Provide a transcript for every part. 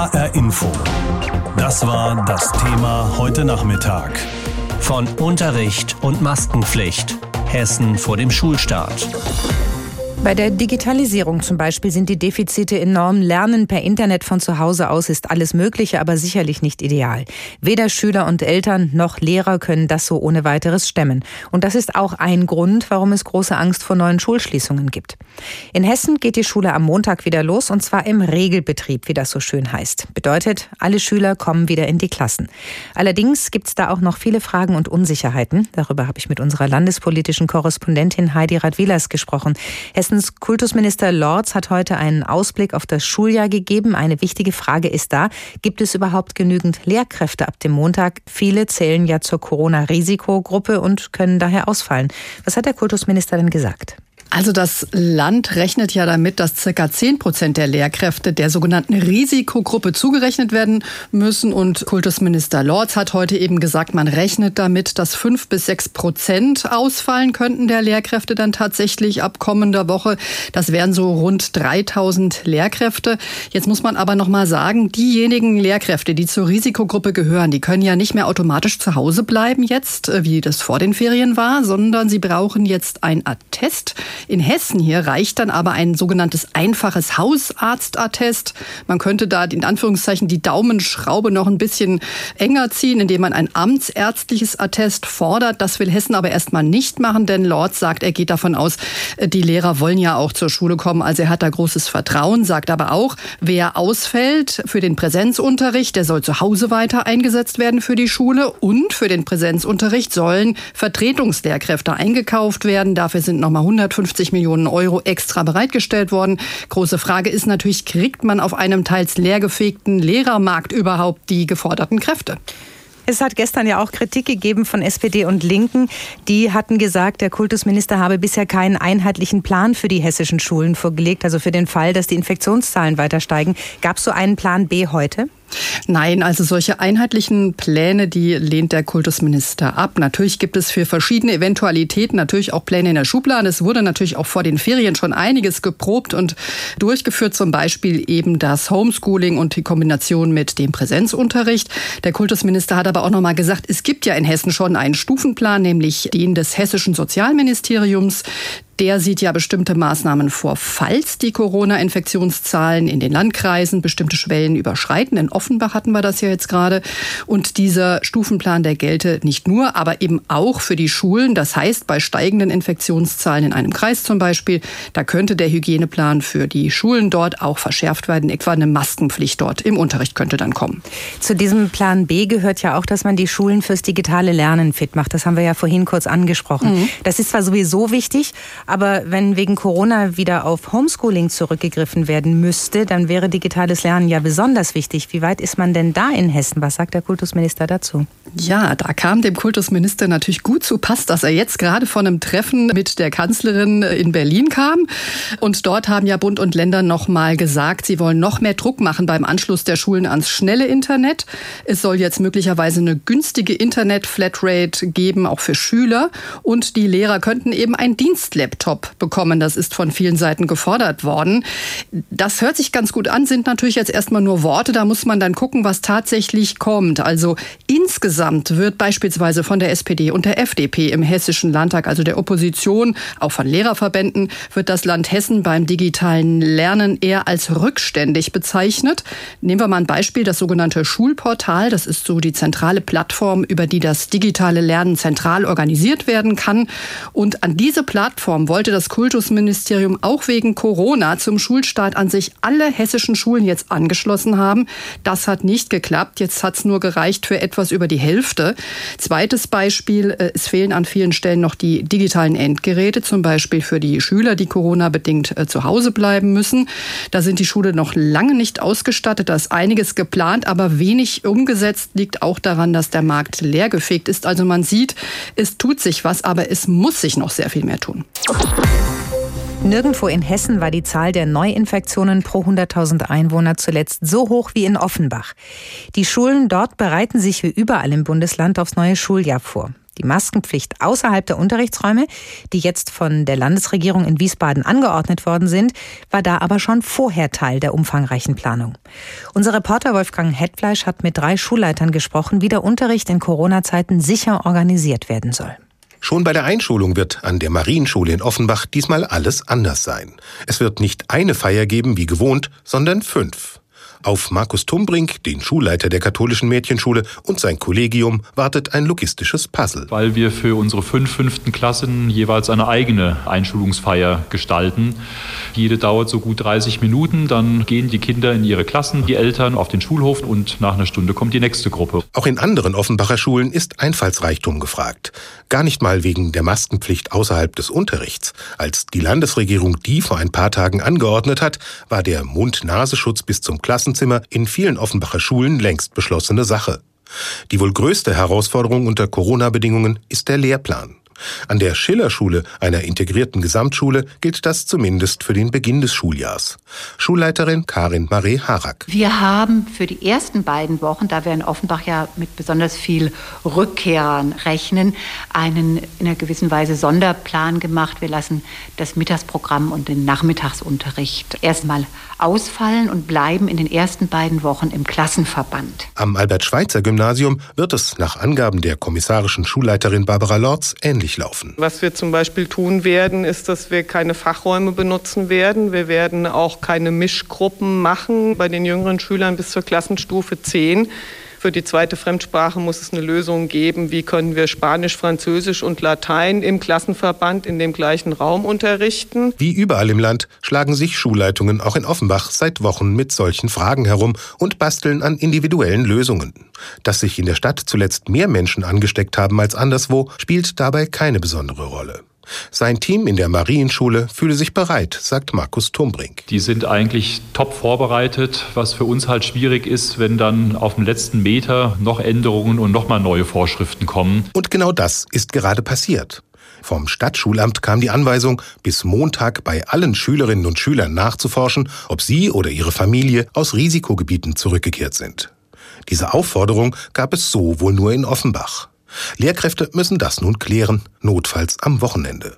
HR Info. Das war das Thema heute Nachmittag. Von Unterricht und Maskenpflicht. Hessen vor dem Schulstart. Bei der Digitalisierung zum Beispiel sind die Defizite enorm. Lernen per Internet von zu Hause aus ist alles Mögliche, aber sicherlich nicht ideal. Weder Schüler und Eltern noch Lehrer können das so ohne weiteres stemmen. Und das ist auch ein Grund, warum es große Angst vor neuen Schulschließungen gibt. In Hessen geht die Schule am Montag wieder los und zwar im Regelbetrieb, wie das so schön heißt. Bedeutet, alle Schüler kommen wieder in die Klassen. Allerdings gibt es da auch noch viele Fragen und Unsicherheiten. Darüber habe ich mit unserer landespolitischen Korrespondentin Heidi Radwilas gesprochen. Hessen Hessens Kultusminister Lorz hat heute einen Ausblick auf das Schuljahr gegeben. Eine wichtige Frage ist da, gibt es überhaupt genügend Lehrkräfte ab dem Montag? Viele zählen ja zur Corona-Risikogruppe und können daher ausfallen. Was hat der Kultusminister denn gesagt? Also das Land rechnet ja damit, dass circa 10 Prozent der Lehrkräfte der sogenannten Risikogruppe zugerechnet werden müssen. Und Kultusminister Lorz hat heute eben gesagt, man rechnet damit, dass 5 bis 6 Prozent ausfallen könnten der Lehrkräfte dann tatsächlich ab kommender Woche. Das wären so rund 3000 Lehrkräfte. Jetzt muss man aber noch mal sagen, diejenigen Lehrkräfte, die zur Risikogruppe gehören, die können ja nicht mehr automatisch zu Hause bleiben jetzt, wie das vor den Ferien war, sondern sie brauchen jetzt ein Attest. In Hessen hier reicht dann aber ein sogenanntes einfaches Hausarztattest. Man könnte da in Anführungszeichen die Daumenschraube noch ein bisschen enger ziehen, indem man ein amtsärztliches Attest fordert. Das will Hessen aber erstmal nicht machen, denn Lord sagt, er geht davon aus, die Lehrer wollen ja auch zur Schule kommen. Also er hat da großes Vertrauen, sagt aber auch, wer ausfällt für den Präsenzunterricht, der soll zu Hause weiter eingesetzt werden für die Schule und für den Präsenzunterricht sollen Vertretungslehrkräfte eingekauft werden. Dafür sind nochmal 150 50 Millionen Euro extra bereitgestellt worden. Große Frage ist natürlich, kriegt man auf einem teils leergefegten Lehrermarkt überhaupt die geforderten Kräfte? Es hat gestern ja auch Kritik gegeben von SPD und Linken. Die hatten gesagt, der Kultusminister habe bisher keinen einheitlichen Plan für die hessischen Schulen vorgelegt, also für den Fall, dass die Infektionszahlen weiter steigen. Gab es so einen Plan B heute? Nein, also solche einheitlichen Pläne, die lehnt der Kultusminister ab. Natürlich gibt es für verschiedene Eventualitäten natürlich auch Pläne in der Schublade. Es wurde natürlich auch vor den Ferien schon einiges geprobt und durchgeführt, zum Beispiel eben das Homeschooling und die Kombination mit dem Präsenzunterricht. Der Kultusminister hat aber auch noch mal gesagt, es gibt ja in Hessen schon einen Stufenplan, nämlich den des hessischen Sozialministeriums der sieht ja bestimmte Maßnahmen vor, falls die Corona-Infektionszahlen in den Landkreisen bestimmte Schwellen überschreiten. In Offenbach hatten wir das ja jetzt gerade. Und dieser Stufenplan, der gelte nicht nur, aber eben auch für die Schulen. Das heißt, bei steigenden Infektionszahlen in einem Kreis zum Beispiel, da könnte der Hygieneplan für die Schulen dort auch verschärft werden. Etwa eine Maskenpflicht dort im Unterricht könnte dann kommen. Zu diesem Plan B gehört ja auch, dass man die Schulen fürs digitale Lernen fit macht. Das haben wir ja vorhin kurz angesprochen. Mhm. Das ist zwar sowieso wichtig, aber wenn wegen Corona wieder auf Homeschooling zurückgegriffen werden müsste, dann wäre digitales Lernen ja besonders wichtig. Wie weit ist man denn da in Hessen? Was sagt der Kultusminister dazu? Ja, da kam dem Kultusminister natürlich gut zu Pass, dass er jetzt gerade von einem Treffen mit der Kanzlerin in Berlin kam. Und dort haben ja Bund und Länder noch mal gesagt, sie wollen noch mehr Druck machen beim Anschluss der Schulen ans schnelle Internet. Es soll jetzt möglicherweise eine günstige Internet-Flatrate geben, auch für Schüler. Und die Lehrer könnten eben ein Dienstlaptop Laptop bekommen. Das ist von vielen Seiten gefordert worden. Das hört sich ganz gut an, sind natürlich jetzt erstmal nur Worte. Da muss man dann gucken, was tatsächlich kommt. Also insgesamt wird beispielsweise von der SPD und der FDP im Hessischen Landtag, also der Opposition, auch von Lehrerverbänden, wird das Land Hessen beim digitalen Lernen eher als rückständig bezeichnet. Nehmen wir mal ein Beispiel, das sogenannte Schulportal. Das ist so die zentrale Plattform, über die das digitale Lernen zentral organisiert werden kann. Und an diese Plattform wollte das Kultusministerium auch wegen Corona zum Schulstart an sich alle hessischen Schulen jetzt angeschlossen haben. Das hat nicht geklappt. Jetzt hat es nur gereicht für etwas über die Hälfte. Zweites Beispiel, äh, es fehlen an vielen Stellen noch die digitalen Endgeräte, zum Beispiel für die Schüler, die Corona-bedingt äh, zu Hause bleiben müssen. Da sind die Schule noch lange nicht ausgestattet. Da ist einiges geplant, aber wenig umgesetzt. Liegt auch daran, dass der Markt leergefegt ist. Also man sieht, es tut sich was, aber es muss sich noch sehr viel mehr tun. Nirgendwo in Hessen war die Zahl der Neuinfektionen pro 100.000 Einwohner zuletzt so hoch wie in Offenbach. Die Schulen dort bereiten sich wie überall im Bundesland aufs neue Schuljahr vor. Die Maskenpflicht außerhalb der Unterrichtsräume, die jetzt von der Landesregierung in Wiesbaden angeordnet worden sind, war da aber schon vorher Teil der umfangreichen Planung. Unser Reporter Wolfgang Hetfleisch hat mit drei Schulleitern gesprochen, wie der Unterricht in Corona-Zeiten sicher organisiert werden soll. Schon bei der Einschulung wird an der Marienschule in Offenbach diesmal alles anders sein. Es wird nicht eine Feier geben wie gewohnt, sondern fünf. Auf Markus Tumbrink, den Schulleiter der katholischen Mädchenschule und sein Kollegium wartet ein logistisches Puzzle. Weil wir für unsere fünf fünften Klassen jeweils eine eigene Einschulungsfeier gestalten. Jede dauert so gut 30 Minuten, dann gehen die Kinder in ihre Klassen, die Eltern auf den Schulhof und nach einer Stunde kommt die nächste Gruppe. Auch in anderen Offenbacher Schulen ist Einfallsreichtum gefragt. Gar nicht mal wegen der Maskenpflicht außerhalb des Unterrichts. Als die Landesregierung die vor ein paar Tagen angeordnet hat, war der Mund-Nasenschutz bis zum Klassen Klassenzimmer in vielen Offenbacher Schulen längst beschlossene Sache. Die wohl größte Herausforderung unter Corona-Bedingungen ist der Lehrplan. An der Schillerschule, einer integrierten Gesamtschule, gilt das zumindest für den Beginn des Schuljahrs. Schulleiterin Karin Marie Harak. Wir haben für die ersten beiden Wochen, da wir in Offenbach ja mit besonders viel Rückkehrern rechnen, einen in einer gewissen Weise Sonderplan gemacht. Wir lassen das Mittagsprogramm und den Nachmittagsunterricht erstmal ausfallen und bleiben in den ersten beiden Wochen im Klassenverband. Am Albert-Schweitzer-Gymnasium wird es nach Angaben der kommissarischen Schulleiterin Barbara Lorz ähnlich durchlaufen. Was wir zum Beispiel tun werden, ist, dass wir keine Fachräume benutzen werden. Wir werden auch keine Mischgruppen machen bei den jüngeren Schülern bis zur Klassenstufe 10. Für die zweite Fremdsprache muss es eine Lösung geben, wie können wir Spanisch, Französisch und Latein im Klassenverband in dem gleichen Raum unterrichten. Wie überall im Land schlagen sich Schulleitungen auch in Offenbach seit Wochen mit solchen Fragen herum und basteln an individuellen Lösungen. Dass sich in der Stadt zuletzt mehr Menschen angesteckt haben als anderswo, spielt dabei keine besondere Rolle. Sein Team in der Marienschule fühle sich bereit, sagt Markus Tumbrink. Die sind eigentlich top vorbereitet, was für uns halt schwierig ist, wenn dann auf dem letzten Meter noch Änderungen und nochmal neue Vorschriften kommen. Und genau das ist gerade passiert. Vom Stadtschulamt kam die Anweisung, bis Montag bei allen Schülerinnen und Schülern nachzuforschen, ob sie oder ihre Familie aus Risikogebieten zurückgekehrt sind. Diese Aufforderung gab es so wohl nur in Offenbach. Lehrkräfte müssen das nun klären, notfalls am Wochenende.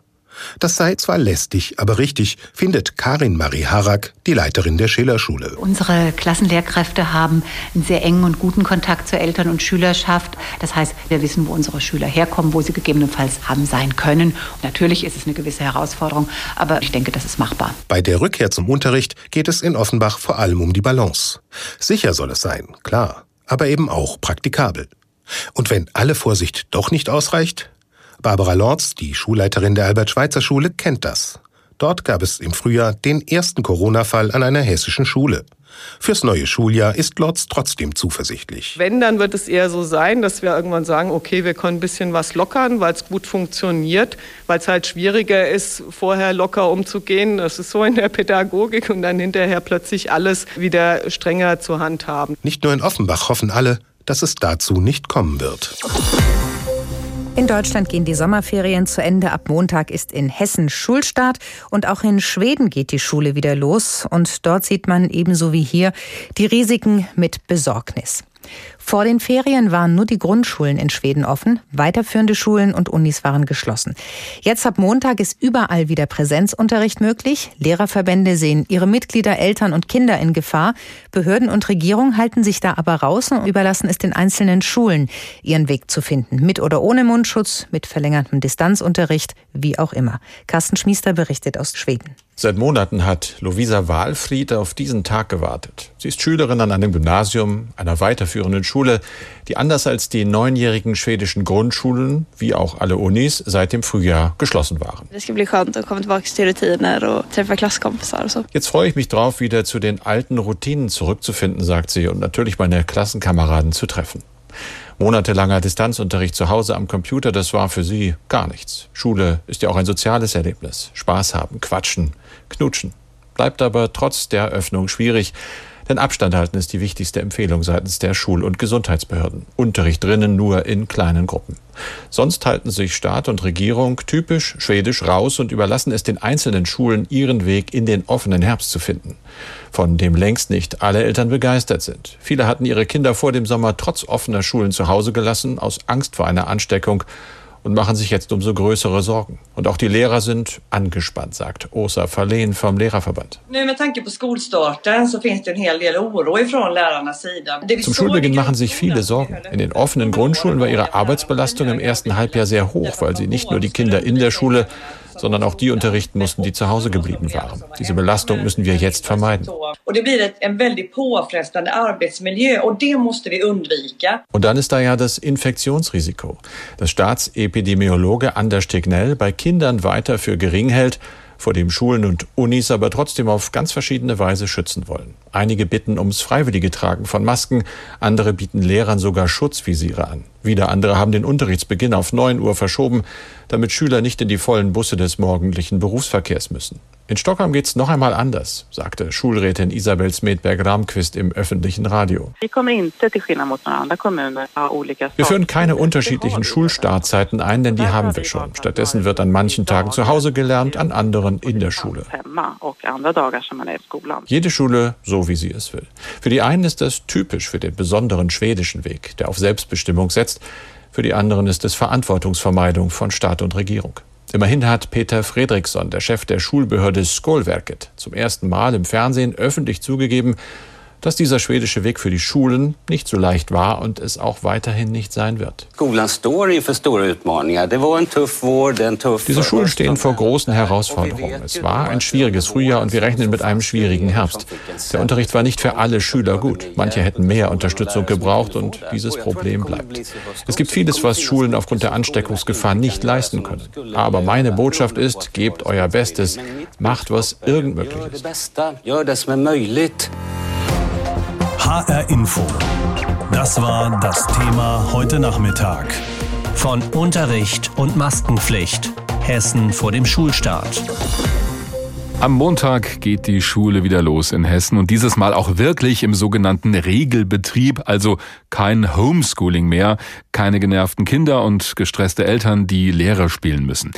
Das sei zwar lästig, aber richtig, findet Karin Marie Harak, die Leiterin der Schillerschule. Unsere Klassenlehrkräfte haben einen sehr engen und guten Kontakt zur Eltern- und Schülerschaft. Das heißt, wir wissen, wo unsere Schüler herkommen, wo sie gegebenenfalls haben sein können. Und natürlich ist es eine gewisse Herausforderung, aber ich denke, das ist machbar. Bei der Rückkehr zum Unterricht geht es in Offenbach vor allem um die Balance. Sicher soll es sein, klar, aber eben auch praktikabel. Und wenn alle Vorsicht doch nicht ausreicht? Barbara Lorz, die Schulleiterin der Albert-Schweitzer-Schule, kennt das. Dort gab es im Frühjahr den ersten Corona-Fall an einer hessischen Schule. Fürs neue Schuljahr ist Lorz trotzdem zuversichtlich. Wenn, dann wird es eher so sein, dass wir irgendwann sagen, okay, wir können ein bisschen was lockern, weil es gut funktioniert, weil es halt schwieriger ist, vorher locker umzugehen. Das ist so in der Pädagogik und dann hinterher plötzlich alles wieder strenger zu handhaben. Nicht nur in Offenbach hoffen alle, dass es dazu nicht kommen wird. In Deutschland gehen die Sommerferien zu Ende. Ab Montag ist in Hessen Schulstart und auch in Schweden geht die Schule wieder los. Und dort sieht man ebenso wie hier die Risiken mit Besorgnis. Vor den Ferien waren nur die Grundschulen in Schweden offen, weiterführende Schulen und Unis waren geschlossen. Jetzt ab Montag ist überall wieder Präsenzunterricht möglich. Lehrerverbände sehen ihre Mitglieder, Eltern und Kinder in Gefahr. Behörden und Regierung halten sich da aber raus und überlassen es den einzelnen Schulen, ihren Weg zu finden. Mit oder ohne Mundschutz, mit verlängertem Distanzunterricht, wie auch immer. Carsten Schmiester berichtet aus Schweden. Seit Monaten hat Lovisa Wahlfried auf diesen Tag gewartet. Sie ist Schülerin an einem Gymnasium, einer weiterführenden Schule, die anders als die neunjährigen schwedischen Grundschulen, wie auch alle Unis, seit dem Frühjahr geschlossen waren. Jetzt freue ich mich drauf, wieder zu den alten Routinen zurückzufinden, sagt sie, und natürlich meine Klassenkameraden zu treffen. Monatelanger Distanzunterricht zu Hause am Computer, das war für sie gar nichts. Schule ist ja auch ein soziales Erlebnis. Spaß haben, quatschen, knutschen. Bleibt aber trotz der Öffnung schwierig, denn Abstand halten ist die wichtigste Empfehlung seitens der Schul- und Gesundheitsbehörden. Unterricht drinnen nur in kleinen Gruppen. Sonst halten sich Staat und Regierung typisch schwedisch raus und überlassen es den einzelnen Schulen, ihren Weg in den offenen Herbst zu finden. Von dem längst nicht alle Eltern begeistert sind. Viele hatten ihre Kinder vor dem Sommer trotz offener Schulen zu Hause gelassen, aus Angst vor einer Ansteckung und machen sich jetzt umso größere Sorgen. Und auch die Lehrer sind angespannt, sagt Osa Verlehen vom Lehrerverband. Zum Schulbeginn machen sich viele Sorgen. In den offenen Grundschulen war ihre Arbeitsbelastung im ersten Halbjahr sehr hoch, weil sie nicht nur die Kinder in der Schule, sondern auch die unterrichten mussten, die zu Hause geblieben waren. Diese Belastung müssen wir jetzt vermeiden. Und dann ist da ja das Infektionsrisiko. Das Staatsepidemiologe Anders Tegnell bei Kindern weiter für gering hält, vor dem Schulen und Unis aber trotzdem auf ganz verschiedene Weise schützen wollen. Einige bitten ums freiwillige Tragen von Masken, andere bieten Lehrern sogar Schutzvisiere an. Wieder andere haben den Unterrichtsbeginn auf 9 Uhr verschoben, damit Schüler nicht in die vollen Busse des morgendlichen Berufsverkehrs müssen. In Stockholm geht es noch einmal anders, sagte Schulrätin Isabel Smedberg-Ramquist im öffentlichen Radio. Wir führen keine unterschiedlichen Schulstartzeiten ein, denn die haben wir schon. Stattdessen wird an manchen Tagen zu Hause gelernt, an anderen in der Schule. Jede Schule so, wie sie es will. Für die einen ist das typisch für den besonderen schwedischen Weg, der auf Selbstbestimmung setzt. Für die anderen ist es Verantwortungsvermeidung von Staat und Regierung. Immerhin hat Peter Fredriksson, der Chef der Schulbehörde Skolverket, zum ersten Mal im Fernsehen öffentlich zugegeben, dass dieser schwedische Weg für die Schulen nicht so leicht war und es auch weiterhin nicht sein wird. Diese Schulen stehen vor großen Herausforderungen. Es war ein schwieriges Frühjahr und wir rechnen mit einem schwierigen Herbst. Der Unterricht war nicht für alle Schüler gut. Manche hätten mehr Unterstützung gebraucht und dieses Problem bleibt. Es gibt vieles, was Schulen aufgrund der Ansteckungsgefahr nicht leisten können. Aber meine Botschaft ist, gebt euer Bestes, macht was irgend möglich ist. HR Info. Das war das Thema heute Nachmittag. Von Unterricht und Maskenpflicht. Hessen vor dem Schulstart. Am Montag geht die Schule wieder los in Hessen und dieses Mal auch wirklich im sogenannten Regelbetrieb, also kein Homeschooling mehr, keine genervten Kinder und gestresste Eltern, die Lehrer spielen müssen.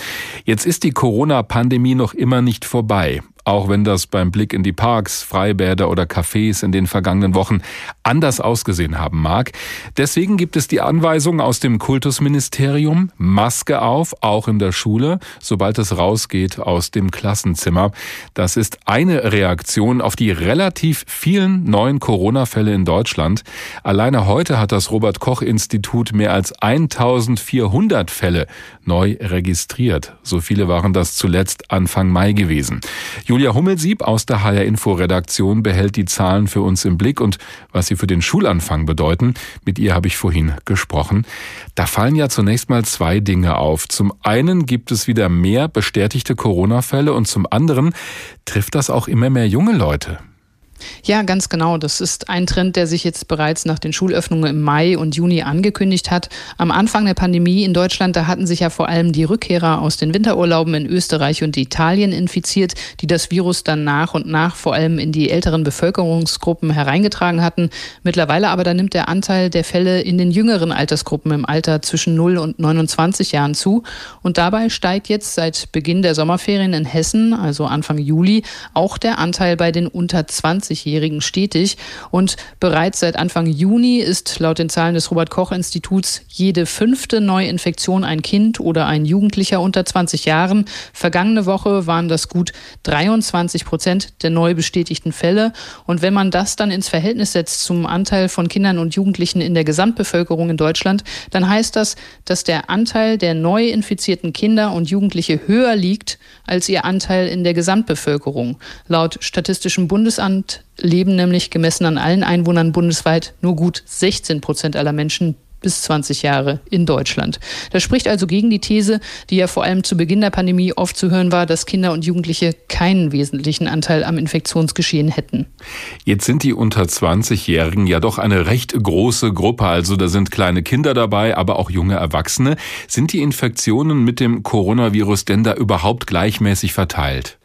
Jetzt ist die Corona-Pandemie noch immer nicht vorbei auch wenn das beim Blick in die Parks, Freibäder oder Cafés in den vergangenen Wochen anders ausgesehen haben mag. Deswegen gibt es die Anweisung aus dem Kultusministerium, Maske auf, auch in der Schule, sobald es rausgeht aus dem Klassenzimmer. Das ist eine Reaktion auf die relativ vielen neuen Corona-Fälle in Deutschland. Alleine heute hat das Robert Koch Institut mehr als 1400 Fälle neu registriert. So viele waren das zuletzt Anfang Mai gewesen. Julia Hummelsieb aus der HR Info Redaktion behält die Zahlen für uns im Blick und was sie für den Schulanfang bedeuten. Mit ihr habe ich vorhin gesprochen. Da fallen ja zunächst mal zwei Dinge auf. Zum einen gibt es wieder mehr bestätigte Corona-Fälle und zum anderen trifft das auch immer mehr junge Leute. Ja, ganz genau. Das ist ein Trend, der sich jetzt bereits nach den Schulöffnungen im Mai und Juni angekündigt hat. Am Anfang der Pandemie in Deutschland, da hatten sich ja vor allem die Rückkehrer aus den Winterurlauben in Österreich und Italien infiziert, die das Virus dann nach und nach vor allem in die älteren Bevölkerungsgruppen hereingetragen hatten. Mittlerweile aber da nimmt der Anteil der Fälle in den jüngeren Altersgruppen im Alter zwischen 0 und 29 Jahren zu. Und dabei steigt jetzt seit Beginn der Sommerferien in Hessen, also Anfang Juli, auch der Anteil bei den unter 20 20-Jährigen stetig. Und bereits seit Anfang Juni ist laut den Zahlen des Robert Koch Instituts jede fünfte Neuinfektion ein Kind oder ein Jugendlicher unter 20 Jahren. Vergangene Woche waren das gut 23 Prozent der neu bestätigten Fälle. Und wenn man das dann ins Verhältnis setzt zum Anteil von Kindern und Jugendlichen in der Gesamtbevölkerung in Deutschland, dann heißt das, dass der Anteil der neu infizierten Kinder und Jugendliche höher liegt als ihr Anteil in der Gesamtbevölkerung. Laut Statistischem Bundesamt leben nämlich gemessen an allen Einwohnern bundesweit nur gut 16 Prozent aller Menschen bis 20 Jahre in Deutschland. Das spricht also gegen die These, die ja vor allem zu Beginn der Pandemie oft zu hören war, dass Kinder und Jugendliche keinen wesentlichen Anteil am Infektionsgeschehen hätten. Jetzt sind die unter 20-Jährigen ja doch eine recht große Gruppe. Also da sind kleine Kinder dabei, aber auch junge Erwachsene. Sind die Infektionen mit dem Coronavirus denn da überhaupt gleichmäßig verteilt?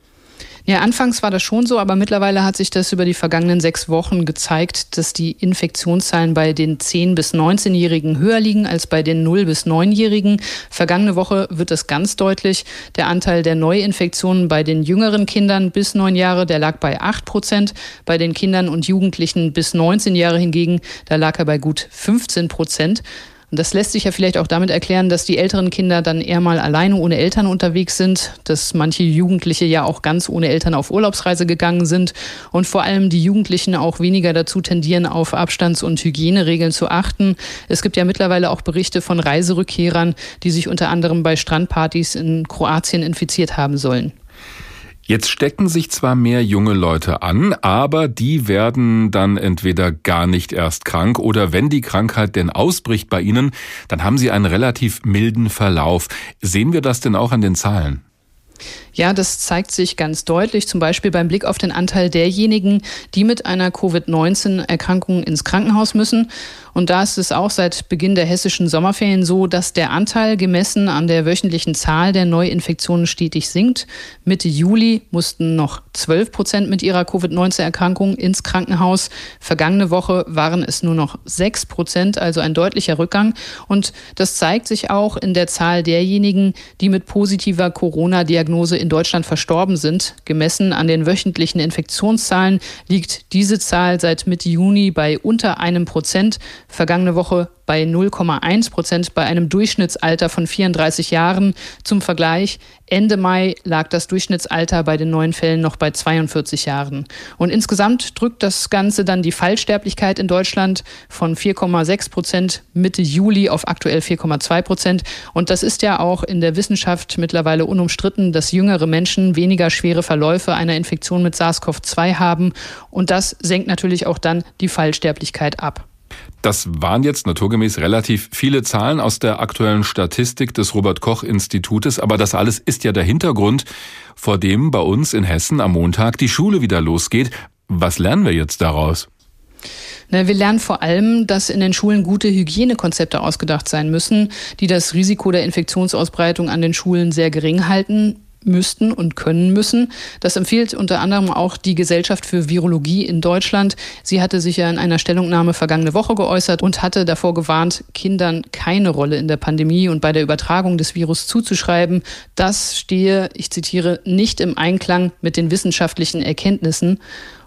Ja, anfangs war das schon so, aber mittlerweile hat sich das über die vergangenen sechs Wochen gezeigt, dass die Infektionszahlen bei den 10- bis 19-Jährigen höher liegen als bei den 0- bis 9-Jährigen. Vergangene Woche wird das ganz deutlich. Der Anteil der Neuinfektionen bei den jüngeren Kindern bis 9 Jahre, der lag bei 8 Prozent. Bei den Kindern und Jugendlichen bis 19 Jahre hingegen, da lag er bei gut 15 Prozent. Und das lässt sich ja vielleicht auch damit erklären, dass die älteren Kinder dann eher mal alleine ohne Eltern unterwegs sind, dass manche Jugendliche ja auch ganz ohne Eltern auf Urlaubsreise gegangen sind und vor allem die Jugendlichen auch weniger dazu tendieren, auf Abstands- und Hygieneregeln zu achten. Es gibt ja mittlerweile auch Berichte von Reiserückkehrern, die sich unter anderem bei Strandpartys in Kroatien infiziert haben sollen. Jetzt stecken sich zwar mehr junge Leute an, aber die werden dann entweder gar nicht erst krank oder wenn die Krankheit denn ausbricht bei ihnen, dann haben sie einen relativ milden Verlauf. Sehen wir das denn auch an den Zahlen? Ja, das zeigt sich ganz deutlich, zum Beispiel beim Blick auf den Anteil derjenigen, die mit einer Covid-19-Erkrankung ins Krankenhaus müssen. Und da ist es auch seit Beginn der hessischen Sommerferien so, dass der Anteil gemessen an der wöchentlichen Zahl der Neuinfektionen stetig sinkt. Mitte Juli mussten noch 12 Prozent mit ihrer Covid-19-Erkrankung ins Krankenhaus. Vergangene Woche waren es nur noch 6 Prozent, also ein deutlicher Rückgang. Und das zeigt sich auch in der Zahl derjenigen, die mit positiver Corona-Diagnose in Deutschland verstorben sind. Gemessen an den wöchentlichen Infektionszahlen liegt diese Zahl seit Mitte Juni bei unter einem Prozent. Vergangene Woche bei 0,1 Prozent bei einem Durchschnittsalter von 34 Jahren. Zum Vergleich, Ende Mai lag das Durchschnittsalter bei den neuen Fällen noch bei 42 Jahren. Und insgesamt drückt das Ganze dann die Fallsterblichkeit in Deutschland von 4,6 Prozent Mitte Juli auf aktuell 4,2 Prozent. Und das ist ja auch in der Wissenschaft mittlerweile unumstritten, dass jüngere Menschen weniger schwere Verläufe einer Infektion mit SARS-CoV-2 haben. Und das senkt natürlich auch dann die Fallsterblichkeit ab. Das waren jetzt naturgemäß relativ viele Zahlen aus der aktuellen Statistik des Robert Koch Institutes, aber das alles ist ja der Hintergrund, vor dem bei uns in Hessen am Montag die Schule wieder losgeht. Was lernen wir jetzt daraus? wir lernen vor allem, dass in den Schulen gute Hygienekonzepte ausgedacht sein müssen, die das Risiko der Infektionsausbreitung an den Schulen sehr gering halten müssten und können müssen. Das empfiehlt unter anderem auch die Gesellschaft für Virologie in Deutschland. Sie hatte sich ja in einer Stellungnahme vergangene Woche geäußert und hatte davor gewarnt, Kindern keine Rolle in der Pandemie und bei der Übertragung des Virus zuzuschreiben. Das stehe, ich zitiere, nicht im Einklang mit den wissenschaftlichen Erkenntnissen.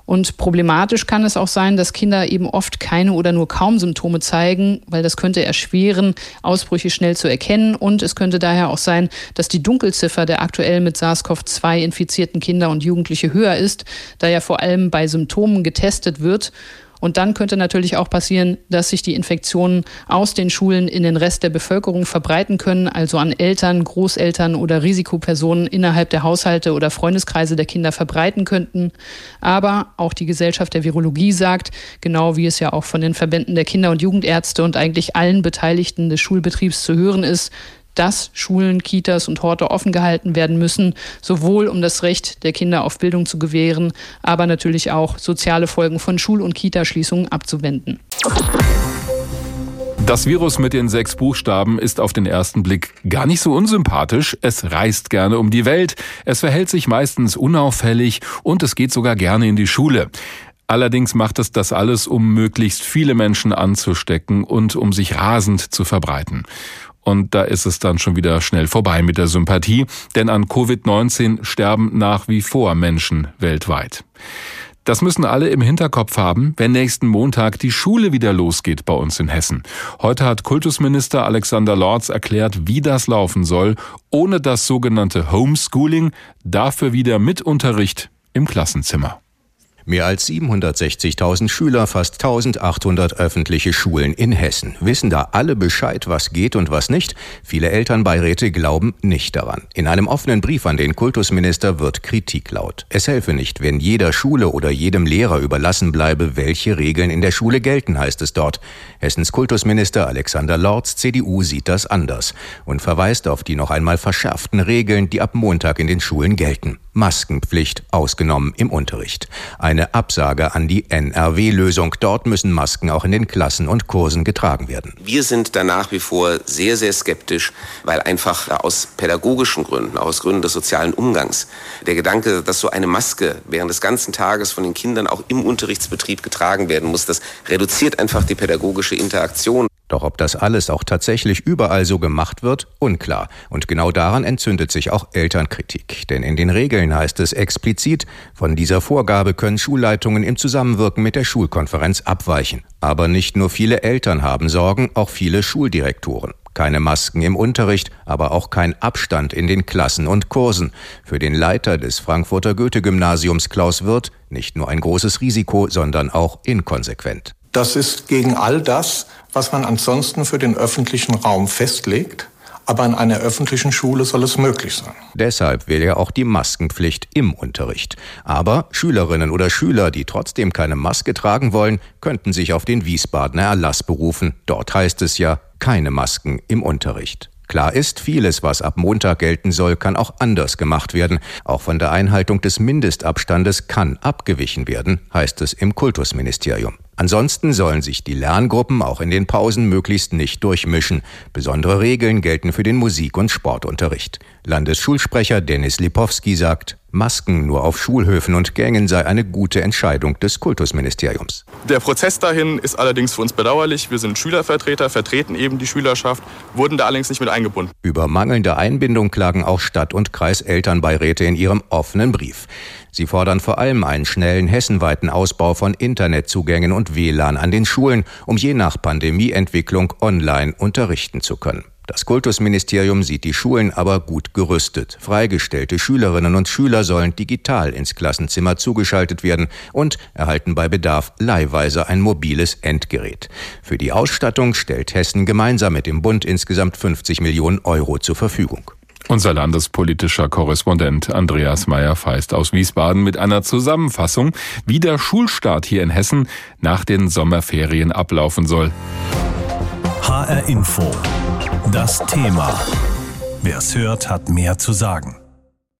Und problematisch kann es auch sein, dass Kinder eben oft keine oder nur kaum Symptome zeigen, weil das könnte erschweren, Ausbrüche schnell zu erkennen. Und es könnte daher auch sein, dass die Dunkelziffer der aktuell mit SARS-CoV-2 infizierten Kinder und Jugendliche höher ist, da ja vor allem bei Symptomen getestet wird und dann könnte natürlich auch passieren, dass sich die Infektionen aus den Schulen in den Rest der Bevölkerung verbreiten können, also an Eltern, Großeltern oder Risikopersonen innerhalb der Haushalte oder Freundeskreise der Kinder verbreiten könnten. Aber auch die Gesellschaft der Virologie sagt, genau wie es ja auch von den Verbänden der Kinder- und Jugendärzte und eigentlich allen Beteiligten des Schulbetriebs zu hören ist, dass Schulen, Kitas und Horte offen gehalten werden müssen, sowohl um das Recht der Kinder auf Bildung zu gewähren, aber natürlich auch soziale Folgen von Schul- und Kitaschließungen abzuwenden. Das Virus mit den sechs Buchstaben ist auf den ersten Blick gar nicht so unsympathisch. Es reist gerne um die Welt, es verhält sich meistens unauffällig und es geht sogar gerne in die Schule. Allerdings macht es das alles, um möglichst viele Menschen anzustecken und um sich rasend zu verbreiten. Und da ist es dann schon wieder schnell vorbei mit der Sympathie, denn an Covid-19 sterben nach wie vor Menschen weltweit. Das müssen alle im Hinterkopf haben, wenn nächsten Montag die Schule wieder losgeht bei uns in Hessen. Heute hat Kultusminister Alexander Lorz erklärt, wie das laufen soll, ohne das sogenannte Homeschooling, dafür wieder mit Unterricht im Klassenzimmer. Mehr als 760.000 Schüler, fast 1800 öffentliche Schulen in Hessen. Wissen da alle Bescheid, was geht und was nicht? Viele Elternbeiräte glauben nicht daran. In einem offenen Brief an den Kultusminister wird Kritik laut. Es helfe nicht, wenn jeder Schule oder jedem Lehrer überlassen bleibe, welche Regeln in der Schule gelten, heißt es dort. Hessens Kultusminister Alexander Lorz, CDU, sieht das anders und verweist auf die noch einmal verschärften Regeln, die ab Montag in den Schulen gelten. Maskenpflicht ausgenommen im Unterricht. Eine Absage an die NRW-Lösung. Dort müssen Masken auch in den Klassen und Kursen getragen werden. Wir sind da nach wie vor sehr, sehr skeptisch, weil einfach aus pädagogischen Gründen, aus Gründen des sozialen Umgangs, der Gedanke, dass so eine Maske während des ganzen Tages von den Kindern auch im Unterrichtsbetrieb getragen werden muss, das reduziert einfach die pädagogische Interaktion. Doch ob das alles auch tatsächlich überall so gemacht wird, unklar. Und genau daran entzündet sich auch Elternkritik. Denn in den Regeln heißt es explizit, von dieser Vorgabe können Schulleitungen im Zusammenwirken mit der Schulkonferenz abweichen. Aber nicht nur viele Eltern haben Sorgen, auch viele Schuldirektoren. Keine Masken im Unterricht, aber auch kein Abstand in den Klassen und Kursen. Für den Leiter des Frankfurter Goethe-Gymnasiums Klaus Wirth nicht nur ein großes Risiko, sondern auch inkonsequent. Das ist gegen all das, was man ansonsten für den öffentlichen Raum festlegt. Aber in einer öffentlichen Schule soll es möglich sein. Deshalb will er auch die Maskenpflicht im Unterricht. Aber Schülerinnen oder Schüler, die trotzdem keine Maske tragen wollen, könnten sich auf den Wiesbadener Erlass berufen. Dort heißt es ja, keine Masken im Unterricht. Klar ist, vieles, was ab Montag gelten soll, kann auch anders gemacht werden. Auch von der Einhaltung des Mindestabstandes kann abgewichen werden, heißt es im Kultusministerium. Ansonsten sollen sich die Lerngruppen auch in den Pausen möglichst nicht durchmischen. Besondere Regeln gelten für den Musik- und Sportunterricht. Landesschulsprecher Dennis Lipowski sagt, Masken nur auf Schulhöfen und Gängen sei eine gute Entscheidung des Kultusministeriums. Der Prozess dahin ist allerdings für uns bedauerlich. Wir sind Schülervertreter, vertreten eben die Schülerschaft, wurden da allerdings nicht mit eingebunden. Über mangelnde Einbindung klagen auch Stadt- und Kreiselternbeiräte in ihrem offenen Brief. Sie fordern vor allem einen schnellen hessenweiten Ausbau von Internetzugängen und WLAN an den Schulen, um je nach Pandemieentwicklung online unterrichten zu können. Das Kultusministerium sieht die Schulen aber gut gerüstet. Freigestellte Schülerinnen und Schüler sollen digital ins Klassenzimmer zugeschaltet werden und erhalten bei Bedarf leihweise ein mobiles Endgerät. Für die Ausstattung stellt Hessen gemeinsam mit dem Bund insgesamt 50 Millionen Euro zur Verfügung. Unser landespolitischer Korrespondent Andreas Meyer-Feist aus Wiesbaden mit einer Zusammenfassung, wie der Schulstart hier in Hessen nach den Sommerferien ablaufen soll. HR Info. Das Thema. Wer es hört, hat mehr zu sagen.